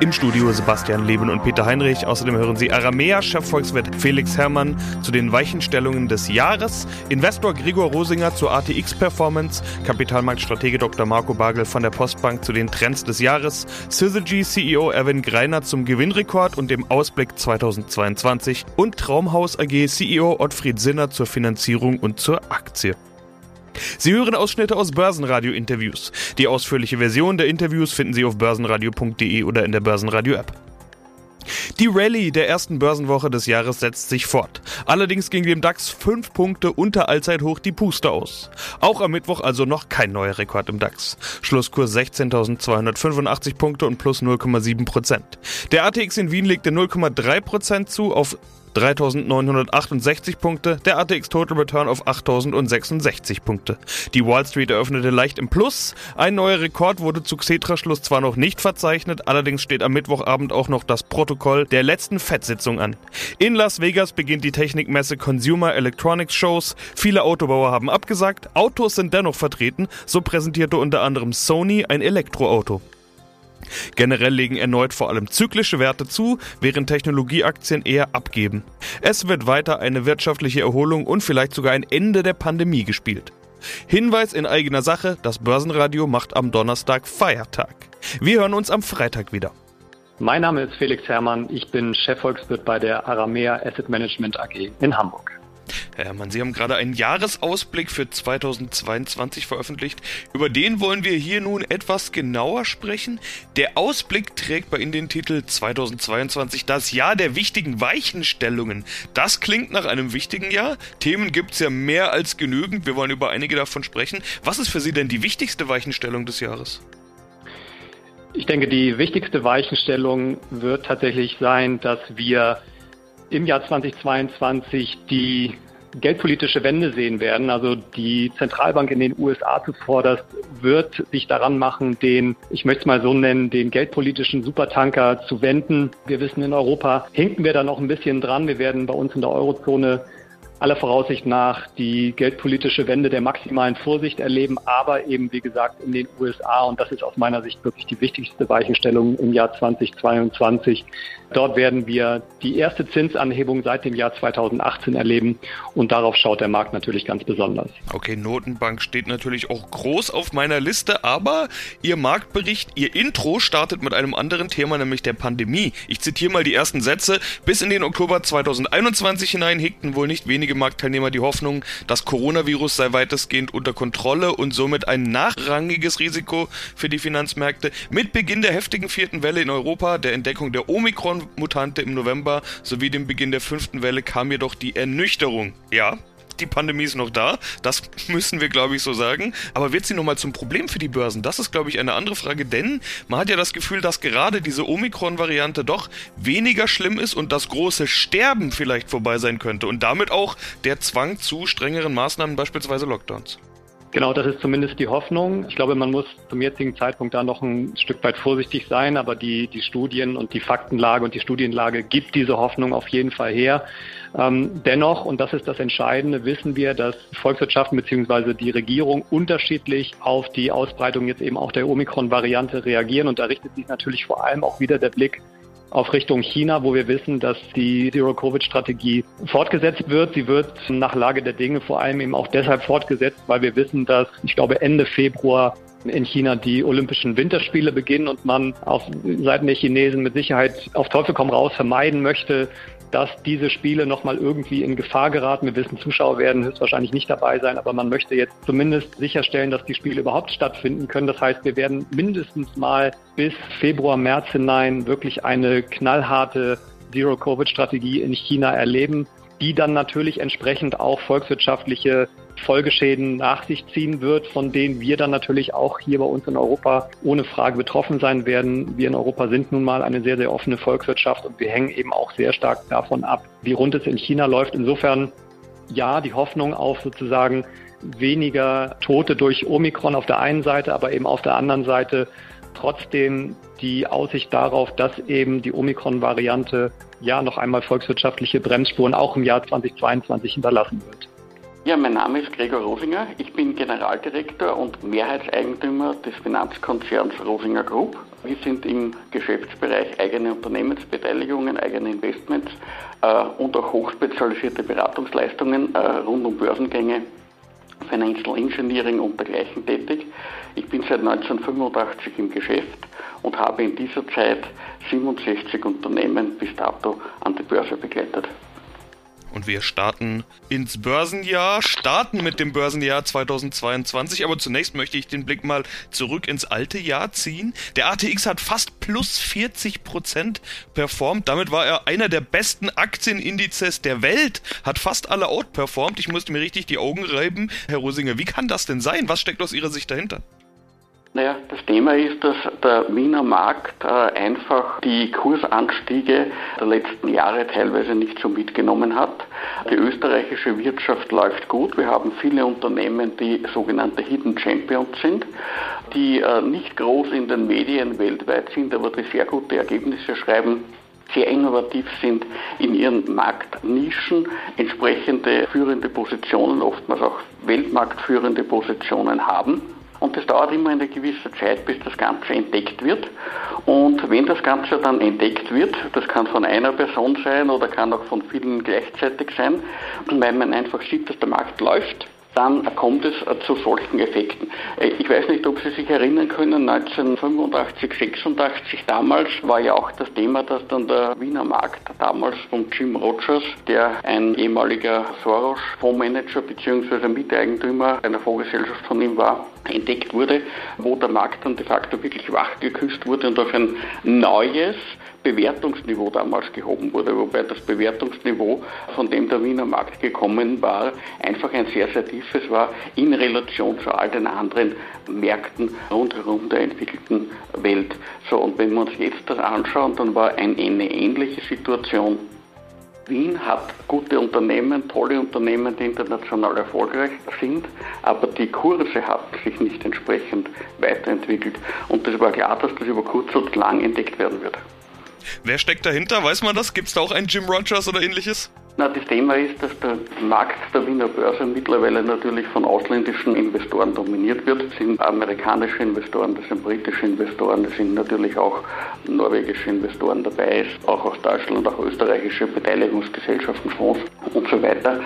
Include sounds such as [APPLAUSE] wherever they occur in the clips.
Im Studio Sebastian Leben und Peter Heinrich. Außerdem hören Sie Aramea, Chefvolkswirt Felix Herrmann zu den Weichenstellungen des Jahres, Investor Gregor Rosinger zur ATX Performance, Kapitalmarktstratege Dr. Marco Bagel von der Postbank zu den Trends des Jahres, Syzygy CEO Erwin Greiner zum Gewinnrekord und dem Ausblick 2022 und Traumhaus AG CEO Ottfried Sinner zur Finanzierung und zur Aktie. Sie hören Ausschnitte aus Börsenradio-Interviews. Die ausführliche Version der Interviews finden Sie auf börsenradio.de oder in der Börsenradio-App. Die Rallye der ersten Börsenwoche des Jahres setzt sich fort. Allerdings ging dem DAX fünf Punkte unter Allzeithoch die Puste aus. Auch am Mittwoch also noch kein neuer Rekord im DAX. Schlusskurs 16.285 Punkte und plus 0,7 Prozent. Der ATX in Wien legte 0,3 Prozent zu auf 3.968 Punkte, der ATX Total Return auf 8.066 Punkte. Die Wall Street eröffnete leicht im Plus. Ein neuer Rekord wurde zu Xetra-Schluss zwar noch nicht verzeichnet, allerdings steht am Mittwochabend auch noch das Protokoll der letzten FED-Sitzung an. In Las Vegas beginnt die Technikmesse Consumer Electronics Shows. Viele Autobauer haben abgesagt, Autos sind dennoch vertreten, so präsentierte unter anderem Sony ein Elektroauto. Generell legen erneut vor allem zyklische Werte zu, während Technologieaktien eher abgeben. Es wird weiter eine wirtschaftliche Erholung und vielleicht sogar ein Ende der Pandemie gespielt. Hinweis in eigener Sache, das Börsenradio macht am Donnerstag Feiertag. Wir hören uns am Freitag wieder. Mein Name ist Felix Herrmann, ich bin Chefvolkswirt bei der Aramea Asset Management AG in Hamburg. Herr Herrmann, Sie haben gerade einen Jahresausblick für 2022 veröffentlicht. Über den wollen wir hier nun etwas genauer sprechen. Der Ausblick trägt bei Ihnen den Titel 2022 das Jahr der wichtigen Weichenstellungen. Das klingt nach einem wichtigen Jahr. Themen gibt es ja mehr als genügend. Wir wollen über einige davon sprechen. Was ist für Sie denn die wichtigste Weichenstellung des Jahres? Ich denke, die wichtigste Weichenstellung wird tatsächlich sein, dass wir im Jahr 2022 die geldpolitische Wende sehen werden. Also die Zentralbank in den USA zuvorderst wird sich daran machen, den, ich möchte es mal so nennen, den geldpolitischen Supertanker zu wenden. Wir wissen, in Europa hinken wir da noch ein bisschen dran. Wir werden bei uns in der Eurozone aller Voraussicht nach die geldpolitische Wende der maximalen Vorsicht erleben, aber eben, wie gesagt, in den USA. Und das ist aus meiner Sicht wirklich die wichtigste Weichenstellung im Jahr 2022. Dort werden wir die erste Zinsanhebung seit dem Jahr 2018 erleben. Und darauf schaut der Markt natürlich ganz besonders. Okay, Notenbank steht natürlich auch groß auf meiner Liste, aber Ihr Marktbericht, Ihr Intro startet mit einem anderen Thema, nämlich der Pandemie. Ich zitiere mal die ersten Sätze. Bis in den Oktober 2021 hinein hegten wohl nicht wenige Marktteilnehmer die Hoffnung, das Coronavirus sei weitestgehend unter Kontrolle und somit ein nachrangiges Risiko für die Finanzmärkte. Mit Beginn der heftigen vierten Welle in Europa, der Entdeckung der Omikron-Mutante im November sowie dem Beginn der fünften Welle kam jedoch die Ernüchterung. Ja, die Pandemie ist noch da. Das [LAUGHS] müssen wir, glaube ich, so sagen. Aber wird sie nochmal zum Problem für die Börsen? Das ist, glaube ich, eine andere Frage, denn man hat ja das Gefühl, dass gerade diese Omikron-Variante doch weniger schlimm ist und das große Sterben vielleicht vorbei sein könnte und damit auch der Zwang zu strengeren Maßnahmen, beispielsweise Lockdowns. Genau, das ist zumindest die Hoffnung. Ich glaube, man muss zum jetzigen Zeitpunkt da noch ein Stück weit vorsichtig sein, aber die, die Studien und die Faktenlage und die Studienlage gibt diese Hoffnung auf jeden Fall her. Ähm, dennoch, und das ist das Entscheidende, wissen wir, dass Volkswirtschaften bzw. die Regierung unterschiedlich auf die Ausbreitung jetzt eben auch der Omikron-Variante reagieren. Und da richtet sich natürlich vor allem auch wieder der Blick auf Richtung China, wo wir wissen, dass die Zero-Covid-Strategie fortgesetzt wird. Sie wird nach Lage der Dinge vor allem eben auch deshalb fortgesetzt, weil wir wissen, dass ich glaube Ende Februar in China die Olympischen Winterspiele beginnen und man auf Seiten der Chinesen mit Sicherheit auf Teufel komm raus vermeiden möchte, dass diese Spiele nochmal irgendwie in Gefahr geraten. Wir wissen, Zuschauer werden höchstwahrscheinlich nicht dabei sein, aber man möchte jetzt zumindest sicherstellen, dass die Spiele überhaupt stattfinden können. Das heißt, wir werden mindestens mal bis Februar, März hinein wirklich eine knallharte Zero-Covid-Strategie in China erleben, die dann natürlich entsprechend auch volkswirtschaftliche Folgeschäden nach sich ziehen wird, von denen wir dann natürlich auch hier bei uns in Europa ohne Frage betroffen sein werden. Wir in Europa sind nun mal eine sehr, sehr offene Volkswirtschaft und wir hängen eben auch sehr stark davon ab, wie rund es in China läuft. Insofern ja, die Hoffnung auf sozusagen weniger Tote durch Omikron auf der einen Seite, aber eben auf der anderen Seite trotzdem die Aussicht darauf, dass eben die Omikron-Variante ja noch einmal volkswirtschaftliche Bremsspuren auch im Jahr 2022 hinterlassen wird. Ja, mein Name ist Gregor Rosinger. Ich bin Generaldirektor und Mehrheitseigentümer des Finanzkonzerns Rosinger Group. Wir sind im Geschäftsbereich eigene Unternehmensbeteiligungen, eigene Investments äh, und auch hochspezialisierte Beratungsleistungen äh, rund um Börsengänge, Financial Engineering und dergleichen tätig. Ich bin seit 1985 im Geschäft und habe in dieser Zeit 67 Unternehmen bis dato an die Börse begleitet. Und wir starten ins Börsenjahr, starten mit dem Börsenjahr 2022. Aber zunächst möchte ich den Blick mal zurück ins alte Jahr ziehen. Der ATX hat fast plus 40 Prozent performt. Damit war er einer der besten Aktienindizes der Welt. Hat fast alle outperformt. Ich musste mir richtig die Augen reiben. Herr Rosinger, wie kann das denn sein? Was steckt aus Ihrer Sicht dahinter? Naja, das Thema ist, dass der Wiener Markt äh, einfach die Kursanstiege der letzten Jahre teilweise nicht so mitgenommen hat. Die österreichische Wirtschaft läuft gut. Wir haben viele Unternehmen, die sogenannte Hidden Champions sind, die äh, nicht groß in den Medien weltweit sind, aber die sehr gute Ergebnisse schreiben sehr innovativ sind in ihren Marktnischen, entsprechende führende Positionen, oftmals auch weltmarktführende Positionen haben. Und das dauert immer eine gewisse Zeit, bis das Ganze entdeckt wird. Und wenn das Ganze dann entdeckt wird, das kann von einer Person sein oder kann auch von vielen gleichzeitig sein, weil man einfach sieht, dass der Markt läuft, dann kommt es zu solchen Effekten. Äh, ich weiß nicht, ob Sie sich erinnern können, 1985, 86 damals war ja auch das Thema, dass dann der Wiener Markt damals von Jim Rogers, der ein ehemaliger Soros-Fondsmanager bzw. Miteigentümer einer Fondsgesellschaft von ihm war, entdeckt wurde, wo der Markt dann de facto wirklich wach geküsst wurde und auf ein neues, Bewertungsniveau damals gehoben wurde, wobei das Bewertungsniveau, von dem der Wiener Markt gekommen war, einfach ein sehr, sehr tiefes war in Relation zu all den anderen Märkten rundherum der entwickelten Welt. So, und wenn wir uns jetzt das anschauen, dann war eine ähnliche Situation Wien hat gute Unternehmen, tolle Unternehmen, die international erfolgreich sind, aber die Kurse hatten sich nicht entsprechend weiterentwickelt. Und es war klar, dass das über kurz oder lang entdeckt werden wird. Wer steckt dahinter? Weiß man das? Gibt es da auch einen Jim Rogers oder ähnliches? Na, das Thema ist, dass der Markt der Wiener Börse mittlerweile natürlich von ausländischen Investoren dominiert wird. Das sind amerikanische Investoren, das sind britische Investoren, das sind natürlich auch norwegische Investoren dabei, auch aus Deutschland, auch österreichische Beteiligungsgesellschaften, Fonds und so weiter.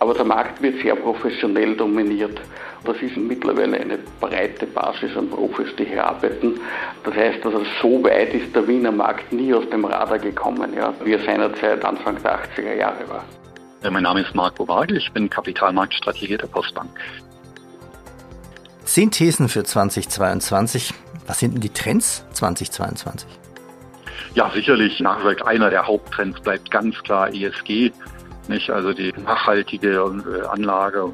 Aber der Markt wird sehr professionell dominiert. Das ist mittlerweile eine breite Basis an Profis, die hier arbeiten. Das heißt, also so weit ist der Wiener Markt nie aus dem Radar gekommen, ja, wie er seinerzeit Anfang der 80er Jahre war. Mein Name ist Marco Wagel, ich bin Kapitalmarktstrategie der Postbank. Zehn Thesen für 2022. Was sind denn die Trends 2022? Ja, sicherlich nachwirkt einer der Haupttrends bleibt ganz klar ESG. Nicht? Also die nachhaltige äh, Anlage,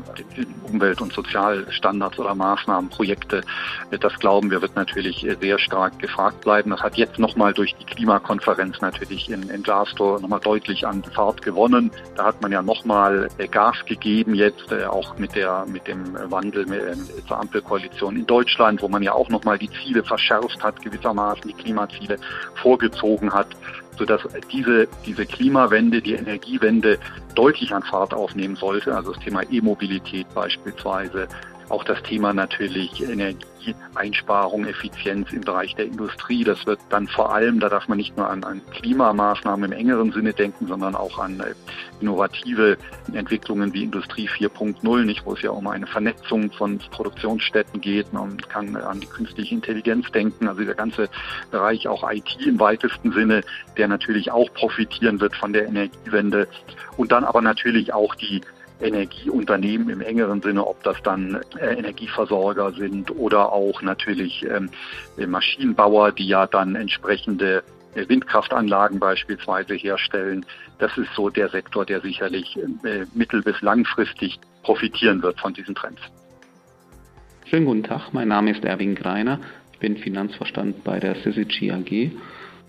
Umwelt- und Sozialstandards oder Maßnahmen, Projekte, äh, das glauben wir, wird natürlich äh, sehr stark gefragt bleiben. Das hat jetzt nochmal durch die Klimakonferenz natürlich in, in Glasgow nochmal deutlich an Fahrt gewonnen. Da hat man ja nochmal Gas gegeben jetzt, auch mit der, mit dem Wandel zur Ampelkoalition in Deutschland, wo man ja auch nochmal die Ziele verschärft hat, gewissermaßen die Klimaziele vorgezogen hat sodass diese, diese Klimawende, die Energiewende deutlich an Fahrt aufnehmen sollte. Also das Thema E-Mobilität beispielsweise, auch das Thema natürlich Energieeinsparung, Effizienz im Bereich der Industrie. Das wird dann vor allem, da darf man nicht nur an, an Klimamaßnahmen im engeren Sinne denken, sondern auch an äh, innovative Entwicklungen wie Industrie 4.0, nicht, wo es ja um eine Vernetzung von Produktionsstätten geht. Man kann an die künstliche Intelligenz denken, also der ganze Bereich auch IT im weitesten Sinne, der natürlich auch profitieren wird von der Energiewende. Und dann aber natürlich auch die Energieunternehmen im engeren Sinne, ob das dann äh, Energieversorger sind oder auch natürlich ähm, Maschinenbauer, die ja dann entsprechende äh, Windkraftanlagen beispielsweise herstellen. Das ist so der Sektor, der sicherlich äh, mittel- bis langfristig profitieren wird von diesen Trends. Schönen guten Tag, mein Name ist Erwin Greiner. Ich bin Finanzverstand bei der Syzygy AG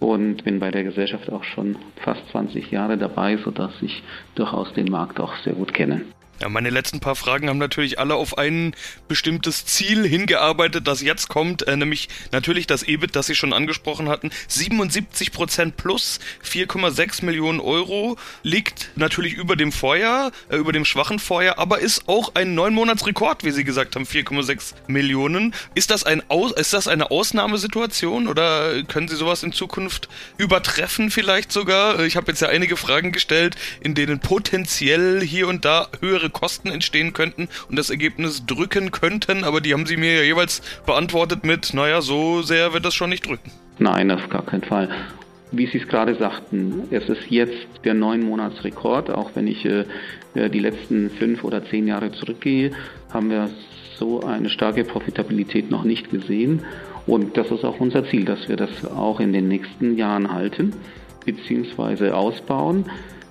und bin bei der Gesellschaft auch schon fast 20 Jahre dabei, sodass ich durchaus den Markt auch sehr gut kenne. Ja, meine letzten paar Fragen haben natürlich alle auf ein bestimmtes Ziel hingearbeitet, das jetzt kommt, äh, nämlich natürlich das EBIT, das Sie schon angesprochen hatten. 77 Prozent plus 4,6 Millionen Euro liegt natürlich über dem Vorjahr, äh, über dem schwachen Vorjahr, aber ist auch ein Neunmonatsrekord, wie Sie gesagt haben, 4,6 Millionen. Ist das ein Aus ist das eine Ausnahmesituation oder können Sie sowas in Zukunft übertreffen vielleicht sogar? Ich habe jetzt ja einige Fragen gestellt, in denen potenziell hier und da höhere Kosten entstehen könnten und das Ergebnis drücken könnten, aber die haben sie mir ja jeweils beantwortet mit, naja, so sehr wird das schon nicht drücken. Nein, auf gar keinen Fall. Wie Sie es gerade sagten, es ist jetzt der neun Monats Rekord. Auch wenn ich äh, die letzten fünf oder zehn Jahre zurückgehe, haben wir so eine starke Profitabilität noch nicht gesehen. Und das ist auch unser Ziel, dass wir das auch in den nächsten Jahren halten bzw. ausbauen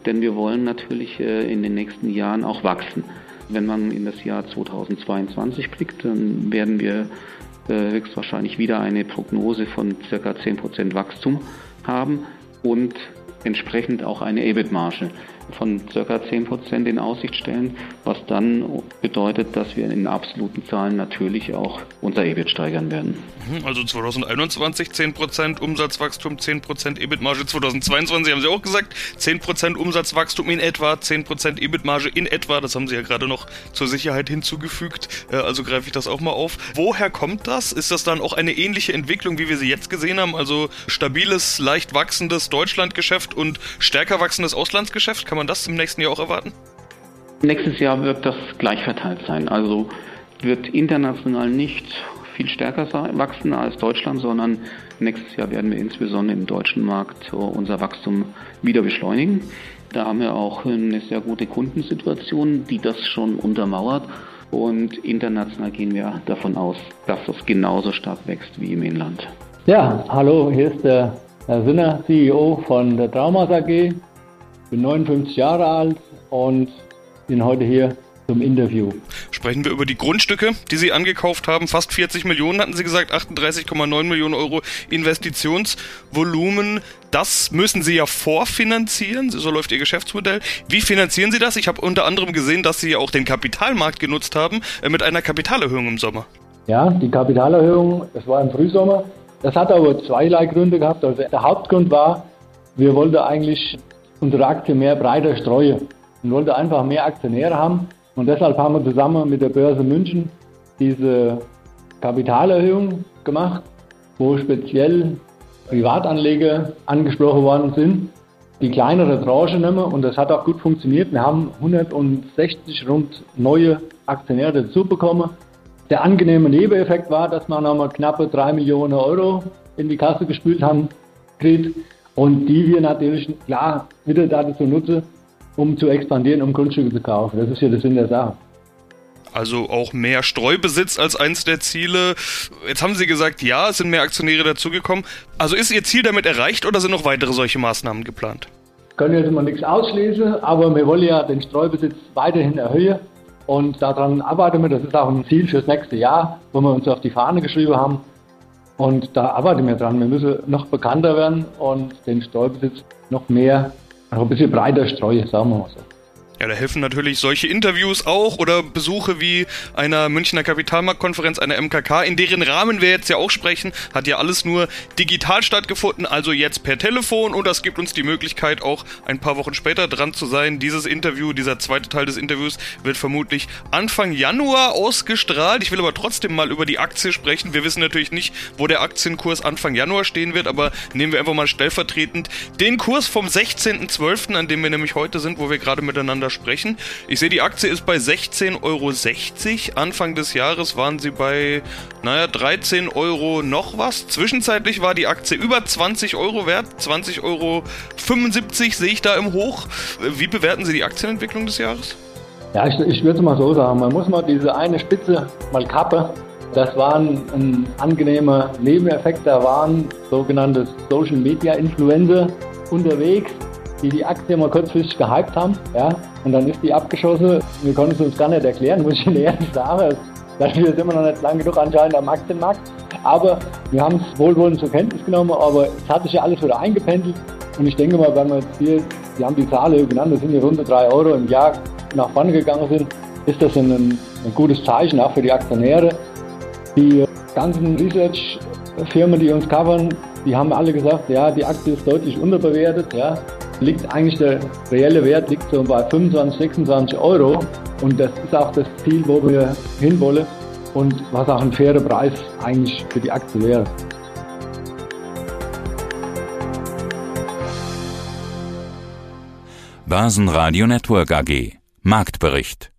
denn wir wollen natürlich äh, in den nächsten Jahren auch wachsen. Wenn man in das Jahr 2022 blickt, dann werden wir äh, höchstwahrscheinlich wieder eine Prognose von ca. 10% Wachstum haben und entsprechend auch eine EBIT-Marge von ca. 10% in Aussicht stellen, was dann bedeutet, dass wir in absoluten Zahlen natürlich auch unser EBIT steigern werden. Mhm, also 2021 10% Umsatzwachstum, 10% EBIT-Marge, 2022 haben Sie auch gesagt, 10% Umsatzwachstum in etwa, 10% EBIT-Marge in etwa, das haben Sie ja gerade noch zur Sicherheit hinzugefügt, äh, also greife ich das auch mal auf. Woher kommt das? Ist das dann auch eine ähnliche Entwicklung, wie wir sie jetzt gesehen haben, also stabiles, leicht wachsendes Deutschlandgeschäft und stärker wachsendes Auslandsgeschäft? Kann man das im nächsten Jahr auch erwarten? Nächstes Jahr wird das gleich verteilt sein. Also wird international nicht viel stärker wachsen als Deutschland, sondern nächstes Jahr werden wir insbesondere im deutschen Markt unser Wachstum wieder beschleunigen. Da haben wir auch eine sehr gute Kundensituation, die das schon untermauert. Und international gehen wir davon aus, dass das genauso stark wächst wie im Inland. Ja, hallo, hier ist der Herr Sinner, CEO von der Traumas AG bin 59 Jahre alt und bin heute hier zum Interview. Sprechen wir über die Grundstücke, die Sie angekauft haben. Fast 40 Millionen hatten Sie gesagt, 38,9 Millionen Euro Investitionsvolumen. Das müssen Sie ja vorfinanzieren. So läuft Ihr Geschäftsmodell. Wie finanzieren Sie das? Ich habe unter anderem gesehen, dass Sie auch den Kapitalmarkt genutzt haben äh, mit einer Kapitalerhöhung im Sommer. Ja, die Kapitalerhöhung, das war im Frühsommer. Das hat aber zweierlei Gründe gehabt. Also der Hauptgrund war, wir wollten eigentlich unsere Aktie mehr breiter streuen und wollte einfach mehr Aktionäre haben. Und deshalb haben wir zusammen mit der Börse München diese Kapitalerhöhung gemacht, wo speziell Privatanleger angesprochen worden sind, die kleinere Tranche nehmen und das hat auch gut funktioniert. Wir haben 160 rund neue Aktionäre dazu bekommen. Der angenehme Nebeneffekt war, dass wir nochmal knappe 3 Millionen Euro in die Kasse gespült haben, Kredit und die wir natürlich klar wieder dazu nutzen, um zu expandieren, um Grundstücke zu kaufen. Das ist ja der Sinn der Sache. Also auch mehr Streubesitz als eins der Ziele. Jetzt haben Sie gesagt, ja, es sind mehr Aktionäre dazugekommen. Also ist Ihr Ziel damit erreicht oder sind noch weitere solche Maßnahmen geplant? Können jetzt mal nichts ausschließen, aber wir wollen ja den Streubesitz weiterhin erhöhen und daran arbeiten wir. Das ist auch ein Ziel fürs nächste Jahr, wo wir uns auf die Fahne geschrieben haben. Und da arbeiten wir dran. Wir müssen noch bekannter werden und den Streubesitz noch mehr, noch ein bisschen breiter streuen, sagen wir mal so. Ja, da helfen natürlich solche Interviews auch oder Besuche wie einer Münchner Kapitalmarktkonferenz, einer MKK, in deren Rahmen wir jetzt ja auch sprechen, hat ja alles nur digital stattgefunden, also jetzt per Telefon und das gibt uns die Möglichkeit auch ein paar Wochen später dran zu sein. Dieses Interview, dieser zweite Teil des Interviews wird vermutlich Anfang Januar ausgestrahlt. Ich will aber trotzdem mal über die Aktie sprechen. Wir wissen natürlich nicht, wo der Aktienkurs Anfang Januar stehen wird, aber nehmen wir einfach mal stellvertretend den Kurs vom 16.12., an dem wir nämlich heute sind, wo wir gerade miteinander sprechen. Ich sehe, die Aktie ist bei 16,60 Euro. Anfang des Jahres waren sie bei, naja, 13 Euro noch was. Zwischenzeitlich war die Aktie über 20 Euro wert. 20,75 Euro sehe ich da im Hoch. Wie bewerten Sie die Aktienentwicklung des Jahres? Ja, ich, ich würde mal so sagen, man muss mal diese eine Spitze mal kappen. Das war ein, ein angenehmer Nebeneffekt. Da waren sogenannte Social Media Influencer unterwegs die die Aktie mal kurzfristig gehypt haben, ja, und dann ist die abgeschossen. Wir konnten es uns gar nicht erklären, [LAUGHS] muss ich Ihnen ehrlich sagen. Dafür sind wir noch nicht lange genug anscheinend am Aktienmarkt. Aber wir haben es wohlwollend zur Kenntnis genommen, aber es hat sich ja alles wieder eingependelt. Und ich denke mal, wenn wir jetzt hier, Sie haben die Zahl genannt, das sind ja rund 3 Euro im Jahr nach vorne gegangen sind, ist das ein, ein gutes Zeichen auch für die Aktionäre. Die ganzen Research-Firmen, die uns covern, die haben alle gesagt, ja, die Aktie ist deutlich unterbewertet. Ja. Liegt eigentlich der reelle Wert liegt so bei 25, 26 Euro. Und das ist auch das Ziel, wo wir hinwollen und was auch ein fairer Preis eigentlich für die Aktie wäre. Börsenradio Network AG Marktbericht